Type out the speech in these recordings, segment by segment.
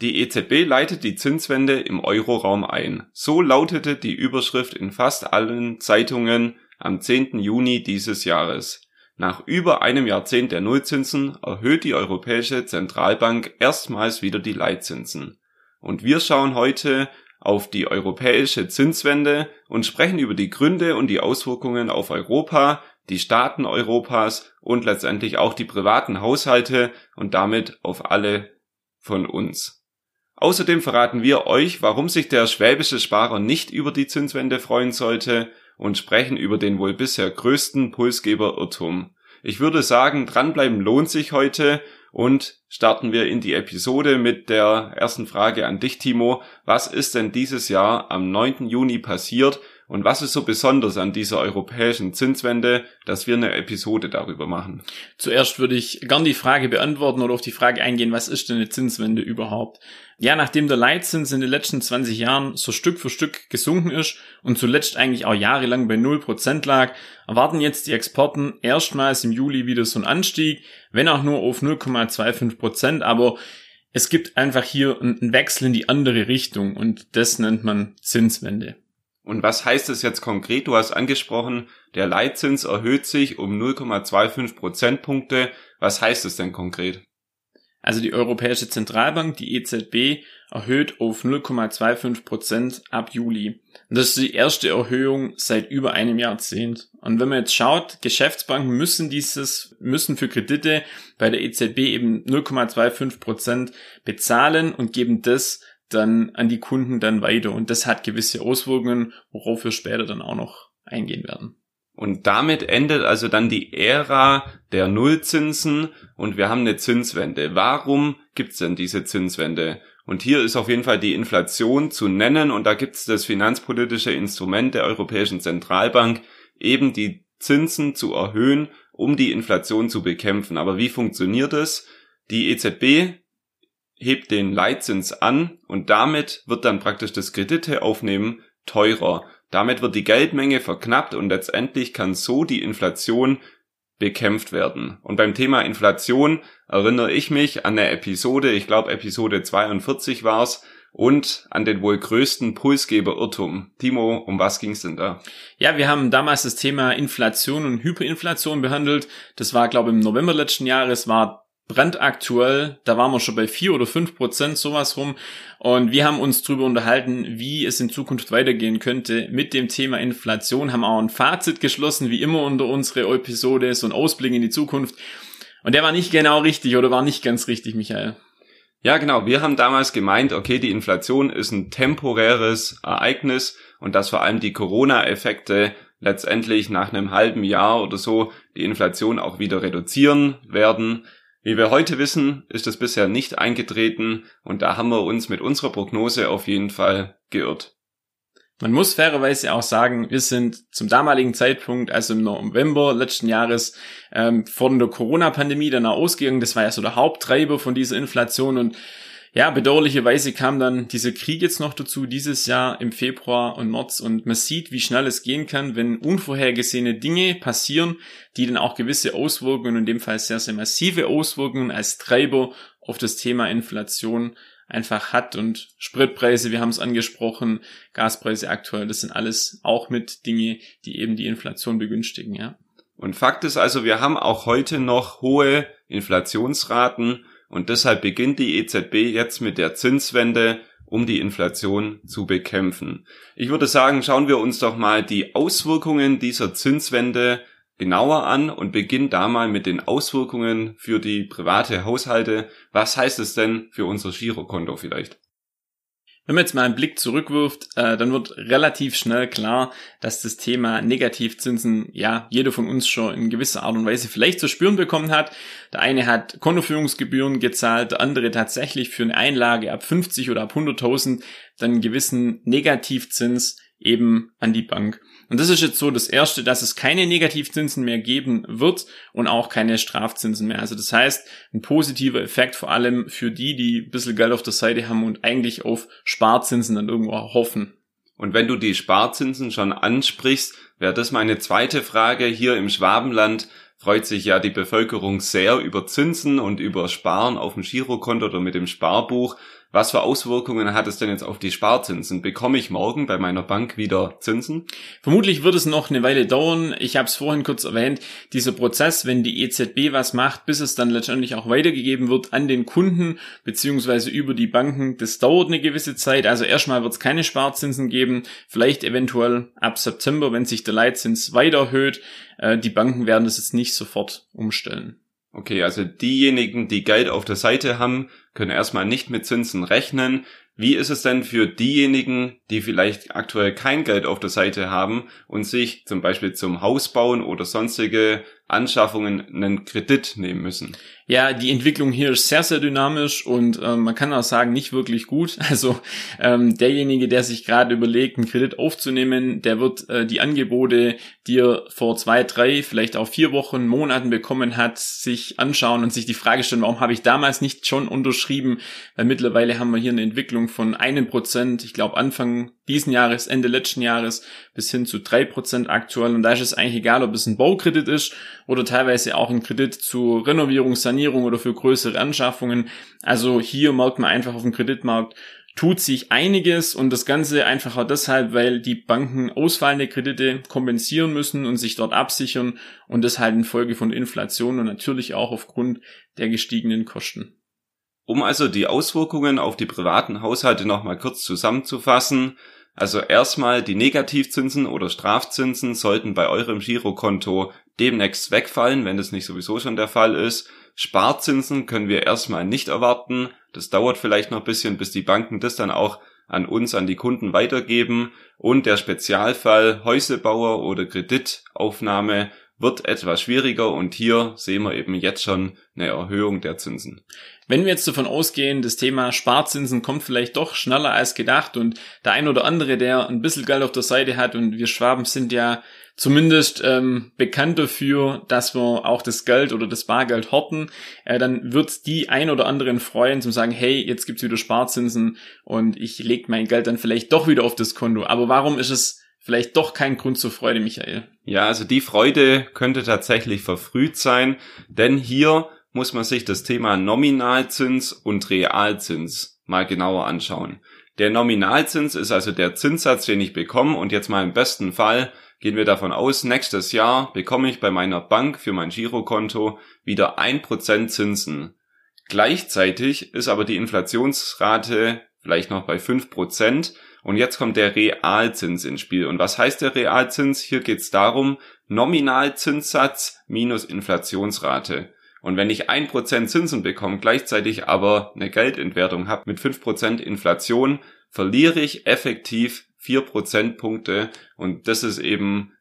Die EZB leitet die Zinswende im Euroraum ein. So lautete die Überschrift in fast allen Zeitungen am 10. Juni dieses Jahres. Nach über einem Jahrzehnt der Nullzinsen erhöht die Europäische Zentralbank erstmals wieder die Leitzinsen. Und wir schauen heute auf die europäische Zinswende und sprechen über die Gründe und die Auswirkungen auf Europa, die Staaten Europas und letztendlich auch die privaten Haushalte und damit auf alle von uns. Außerdem verraten wir euch, warum sich der schwäbische Sparer nicht über die Zinswende freuen sollte und sprechen über den wohl bisher größten Pulsgeber-Irrtum. Ich würde sagen, dranbleiben lohnt sich heute und starten wir in die Episode mit der ersten Frage an dich, Timo. Was ist denn dieses Jahr am 9. Juni passiert und was ist so besonders an dieser europäischen Zinswende, dass wir eine Episode darüber machen? Zuerst würde ich gern die Frage beantworten oder auf die Frage eingehen, was ist denn eine Zinswende überhaupt? Ja, nachdem der Leitzins in den letzten 20 Jahren so Stück für Stück gesunken ist und zuletzt eigentlich auch jahrelang bei 0% lag, erwarten jetzt die Exporten erstmals im Juli wieder so einen Anstieg, wenn auch nur auf 0,25%, aber es gibt einfach hier einen Wechsel in die andere Richtung und das nennt man Zinswende. Und was heißt das jetzt konkret? Du hast angesprochen, der Leitzins erhöht sich um 0,25 Prozentpunkte. Was heißt das denn konkret? Also die Europäische Zentralbank, die EZB, erhöht auf 0,25 Prozent ab Juli. Und das ist die erste Erhöhung seit über einem Jahrzehnt. Und wenn man jetzt schaut, Geschäftsbanken müssen dieses, müssen für Kredite bei der EZB eben 0,25 Prozent bezahlen und geben das dann an die Kunden dann weiter. Und das hat gewisse Auswirkungen, worauf wir später dann auch noch eingehen werden. Und damit endet also dann die Ära der Nullzinsen und wir haben eine Zinswende. Warum gibt's denn diese Zinswende? Und hier ist auf jeden Fall die Inflation zu nennen und da gibt's das finanzpolitische Instrument der Europäischen Zentralbank, eben die Zinsen zu erhöhen, um die Inflation zu bekämpfen. Aber wie funktioniert es? Die EZB hebt den Leitzins an und damit wird dann praktisch das Kredite aufnehmen teurer. Damit wird die Geldmenge verknappt und letztendlich kann so die Inflation bekämpft werden. Und beim Thema Inflation erinnere ich mich an eine Episode, ich glaube Episode 42 war's, und an den wohl größten Pulsgeber-Irrtum. Timo, um was ging's denn da? Ja, wir haben damals das Thema Inflation und Hyperinflation behandelt. Das war, glaube ich, im November letzten Jahres, war brandaktuell. Da waren wir schon bei vier oder fünf Prozent sowas rum. Und wir haben uns darüber unterhalten, wie es in Zukunft weitergehen könnte mit dem Thema Inflation. Haben auch ein Fazit geschlossen, wie immer unter unsere Episode, so ein Ausblick in die Zukunft. Und der war nicht genau richtig oder war nicht ganz richtig, Michael. Ja, genau. Wir haben damals gemeint, okay, die Inflation ist ein temporäres Ereignis und dass vor allem die Corona-Effekte letztendlich nach einem halben Jahr oder so die Inflation auch wieder reduzieren werden. Wie wir heute wissen, ist es bisher nicht eingetreten und da haben wir uns mit unserer Prognose auf jeden Fall geirrt. Man muss fairerweise auch sagen, wir sind zum damaligen Zeitpunkt, also im November letzten Jahres, ähm, von der Corona-Pandemie dann auch ausgegangen. Das war ja so der Haupttreiber von dieser Inflation und ja, bedauerlicherweise kam dann dieser Krieg jetzt noch dazu, dieses Jahr im Februar und März. Und man sieht, wie schnell es gehen kann, wenn unvorhergesehene Dinge passieren, die dann auch gewisse Auswirkungen, in dem Fall sehr, sehr massive Auswirkungen als Treiber auf das Thema Inflation einfach hat. Und Spritpreise, wir haben es angesprochen, Gaspreise aktuell, das sind alles auch mit Dinge, die eben die Inflation begünstigen, ja. Und Fakt ist also, wir haben auch heute noch hohe Inflationsraten und deshalb beginnt die EZB jetzt mit der Zinswende, um die Inflation zu bekämpfen. Ich würde sagen, schauen wir uns doch mal die Auswirkungen dieser Zinswende genauer an und beginnen da mal mit den Auswirkungen für die private Haushalte. Was heißt es denn für unser Girokonto vielleicht? Wenn man jetzt mal einen Blick zurückwirft, äh, dann wird relativ schnell klar, dass das Thema Negativzinsen, ja, jeder von uns schon in gewisser Art und Weise vielleicht zu spüren bekommen hat. Der eine hat Kontoführungsgebühren gezahlt, der andere tatsächlich für eine Einlage ab 50 oder ab 100.000 dann einen gewissen Negativzins eben an die Bank. Und das ist jetzt so das erste, dass es keine Negativzinsen mehr geben wird und auch keine Strafzinsen mehr. Also das heißt, ein positiver Effekt vor allem für die, die ein bisschen Geld auf der Seite haben und eigentlich auf Sparzinsen dann irgendwo hoffen. Und wenn du die Sparzinsen schon ansprichst, wäre das meine zweite Frage. Hier im Schwabenland freut sich ja die Bevölkerung sehr über Zinsen und über Sparen auf dem Girokonto oder mit dem Sparbuch. Was für Auswirkungen hat es denn jetzt auf die Sparzinsen? Bekomme ich morgen bei meiner Bank wieder Zinsen? Vermutlich wird es noch eine Weile dauern. Ich habe es vorhin kurz erwähnt. Dieser Prozess, wenn die EZB was macht, bis es dann letztendlich auch weitergegeben wird an den Kunden beziehungsweise über die Banken, das dauert eine gewisse Zeit. Also erstmal wird es keine Sparzinsen geben. Vielleicht eventuell ab September, wenn sich der Leitzins weiter erhöht. Äh, die Banken werden das jetzt nicht sofort umstellen. Okay, also diejenigen, die Geld auf der Seite haben, können erstmal nicht mit Zinsen rechnen. Wie ist es denn für diejenigen, die vielleicht aktuell kein Geld auf der Seite haben und sich zum Beispiel zum Haus oder sonstige Anschaffungen einen Kredit nehmen müssen? Ja, die Entwicklung hier ist sehr, sehr dynamisch und ähm, man kann auch sagen, nicht wirklich gut. Also ähm, derjenige, der sich gerade überlegt, einen Kredit aufzunehmen, der wird äh, die Angebote, die er vor zwei, drei, vielleicht auch vier Wochen, Monaten bekommen hat, sich anschauen und sich die Frage stellen, warum habe ich damals nicht schon unterschrieben? Weil mittlerweile haben wir hier eine Entwicklung von einem Prozent, ich glaube Anfang diesen Jahres, Ende letzten Jahres bis hin zu drei Prozent aktuell. Und da ist es eigentlich egal, ob es ein Baukredit ist oder teilweise auch ein Kredit zur Renovierung, Sanierung oder für größere Anschaffungen. Also hier merkt man einfach auf dem Kreditmarkt, tut sich einiges und das Ganze einfach auch deshalb, weil die Banken ausfallende Kredite kompensieren müssen und sich dort absichern und das halt in Folge von Inflation und natürlich auch aufgrund der gestiegenen Kosten. Um also die Auswirkungen auf die privaten Haushalte nochmal kurz zusammenzufassen, also erstmal die Negativzinsen oder Strafzinsen sollten bei eurem Girokonto demnächst wegfallen, wenn das nicht sowieso schon der Fall ist. Sparzinsen können wir erstmal nicht erwarten. Das dauert vielleicht noch ein bisschen, bis die Banken das dann auch an uns, an die Kunden weitergeben. Und der Spezialfall Häusebauer oder Kreditaufnahme wird etwas schwieriger und hier sehen wir eben jetzt schon eine Erhöhung der Zinsen. Wenn wir jetzt davon ausgehen, das Thema Sparzinsen kommt vielleicht doch schneller als gedacht und der ein oder andere, der ein bisschen Geld auf der Seite hat und wir Schwaben sind ja zumindest ähm, bekannt dafür, dass wir auch das Geld oder das Bargeld horten, äh, dann wird die ein oder anderen freuen, zum sagen, hey, jetzt gibt's wieder Sparzinsen und ich leg mein Geld dann vielleicht doch wieder auf das Konto. Aber warum ist es vielleicht doch kein Grund zur Freude, Michael? Ja, also die Freude könnte tatsächlich verfrüht sein, denn hier muss man sich das Thema Nominalzins und Realzins mal genauer anschauen. Der Nominalzins ist also der Zinssatz, den ich bekomme und jetzt mal im besten Fall gehen wir davon aus, nächstes Jahr bekomme ich bei meiner Bank für mein Girokonto wieder ein Prozent Zinsen. Gleichzeitig ist aber die Inflationsrate vielleicht noch bei fünf Prozent und jetzt kommt der Realzins ins Spiel. Und was heißt der Realzins? Hier geht es darum, Nominalzinssatz minus Inflationsrate. Und wenn ich ein Prozent Zinsen bekomme, gleichzeitig aber eine Geldentwertung habe mit fünf Prozent Inflation, verliere ich effektiv vier Prozentpunkte. Und das ist eben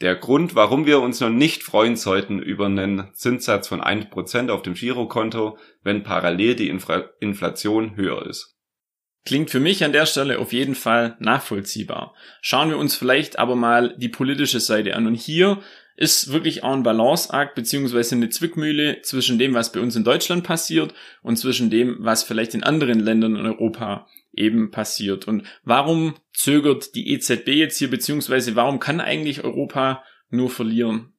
der Grund, warum wir uns noch nicht freuen sollten über einen Zinssatz von ein Prozent auf dem Girokonto, wenn parallel die Infra Inflation höher ist. Klingt für mich an der Stelle auf jeden Fall nachvollziehbar. Schauen wir uns vielleicht aber mal die politische Seite an. Und hier ist wirklich auch ein Balanceakt beziehungsweise eine Zwickmühle zwischen dem, was bei uns in Deutschland passiert und zwischen dem, was vielleicht in anderen Ländern in Europa eben passiert. Und warum zögert die EZB jetzt hier beziehungsweise warum kann eigentlich Europa nur verlieren?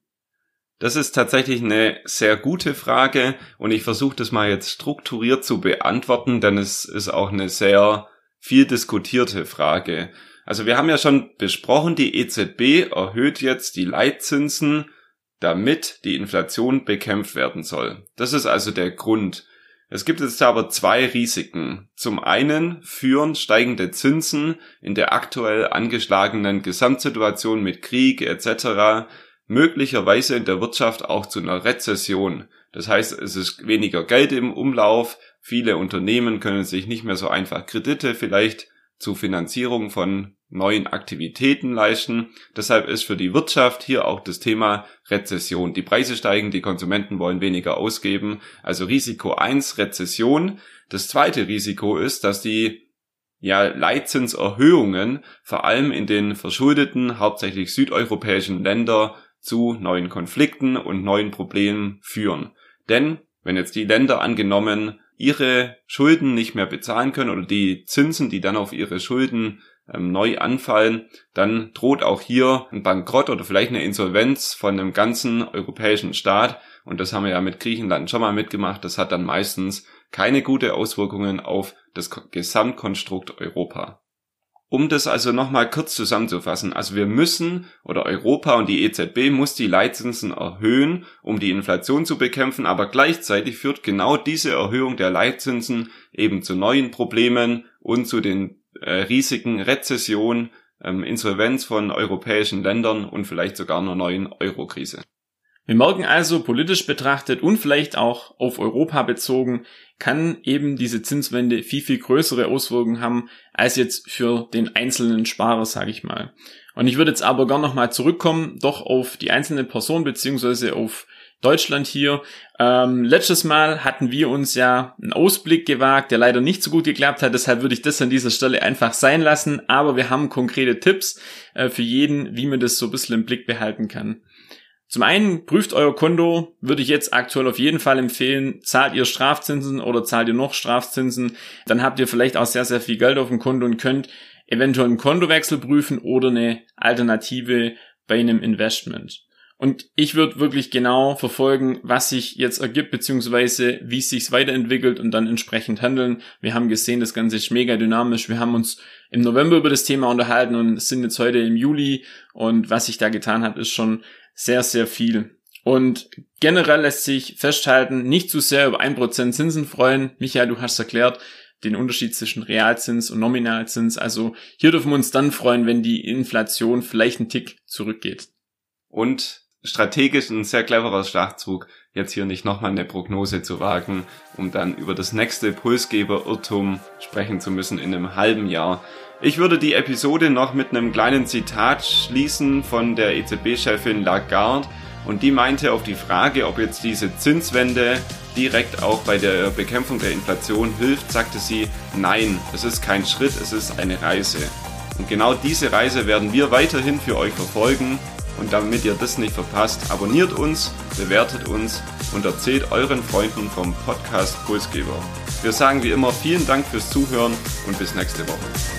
Das ist tatsächlich eine sehr gute Frage und ich versuche das mal jetzt strukturiert zu beantworten, denn es ist auch eine sehr viel diskutierte Frage. Also wir haben ja schon besprochen, die EZB erhöht jetzt die Leitzinsen, damit die Inflation bekämpft werden soll. Das ist also der Grund. Es gibt jetzt aber zwei Risiken. Zum einen führen steigende Zinsen in der aktuell angeschlagenen Gesamtsituation mit Krieg etc. möglicherweise in der Wirtschaft auch zu einer Rezession. Das heißt, es ist weniger Geld im Umlauf, viele Unternehmen können sich nicht mehr so einfach Kredite vielleicht zur Finanzierung von neuen Aktivitäten leisten. Deshalb ist für die Wirtschaft hier auch das Thema Rezession. Die Preise steigen, die Konsumenten wollen weniger ausgeben. Also Risiko eins Rezession. Das zweite Risiko ist, dass die ja, Leitzinserhöhungen vor allem in den verschuldeten, hauptsächlich südeuropäischen Länder zu neuen Konflikten und neuen Problemen führen. Denn wenn jetzt die Länder angenommen ihre Schulden nicht mehr bezahlen können oder die Zinsen, die dann auf ihre Schulden ähm, neu anfallen, dann droht auch hier ein Bankrott oder vielleicht eine Insolvenz von einem ganzen europäischen Staat. Und das haben wir ja mit Griechenland schon mal mitgemacht. Das hat dann meistens keine gute Auswirkungen auf das Gesamtkonstrukt Europa. Um das also nochmal kurz zusammenzufassen, also wir müssen oder Europa und die EZB muss die Leitzinsen erhöhen, um die Inflation zu bekämpfen, aber gleichzeitig führt genau diese Erhöhung der Leitzinsen eben zu neuen Problemen und zu den äh, Risiken Rezession, ähm, Insolvenz von europäischen Ländern und vielleicht sogar einer neuen Eurokrise. Wir merken also politisch betrachtet und vielleicht auch auf Europa bezogen, kann eben diese Zinswende viel, viel größere Auswirkungen haben, als jetzt für den einzelnen Sparer, sage ich mal. Und ich würde jetzt aber gern nochmal zurückkommen, doch auf die einzelne Person beziehungsweise auf Deutschland hier. Ähm, letztes Mal hatten wir uns ja einen Ausblick gewagt, der leider nicht so gut geklappt hat. Deshalb würde ich das an dieser Stelle einfach sein lassen. Aber wir haben konkrete Tipps äh, für jeden, wie man das so ein bisschen im Blick behalten kann. Zum einen prüft euer Konto, würde ich jetzt aktuell auf jeden Fall empfehlen, zahlt ihr Strafzinsen oder zahlt ihr noch Strafzinsen, dann habt ihr vielleicht auch sehr, sehr viel Geld auf dem Konto und könnt eventuell einen Kontowechsel prüfen oder eine Alternative bei einem Investment. Und ich würde wirklich genau verfolgen, was sich jetzt ergibt, beziehungsweise wie es sich weiterentwickelt und dann entsprechend handeln. Wir haben gesehen, das Ganze ist mega dynamisch. Wir haben uns im November über das Thema unterhalten und sind jetzt heute im Juli. Und was sich da getan hat, ist schon sehr, sehr viel. Und generell lässt sich festhalten, nicht zu sehr über 1% Zinsen freuen. Michael, du hast erklärt, den Unterschied zwischen Realzins und Nominalzins. Also hier dürfen wir uns dann freuen, wenn die Inflation vielleicht einen Tick zurückgeht. Und strategisch ein sehr cleverer Schachzug, jetzt hier nicht nochmal eine Prognose zu wagen, um dann über das nächste Pulsgeber-Irrtum sprechen zu müssen in einem halben Jahr. Ich würde die Episode noch mit einem kleinen Zitat schließen von der EZB-Chefin Lagarde und die meinte auf die Frage, ob jetzt diese Zinswende direkt auch bei der Bekämpfung der Inflation hilft, sagte sie, nein, es ist kein Schritt, es ist eine Reise. Und genau diese Reise werden wir weiterhin für euch verfolgen. Und damit ihr das nicht verpasst, abonniert uns, bewertet uns und erzählt euren Freunden vom Podcast Pulsgeber. Wir sagen wie immer vielen Dank fürs Zuhören und bis nächste Woche.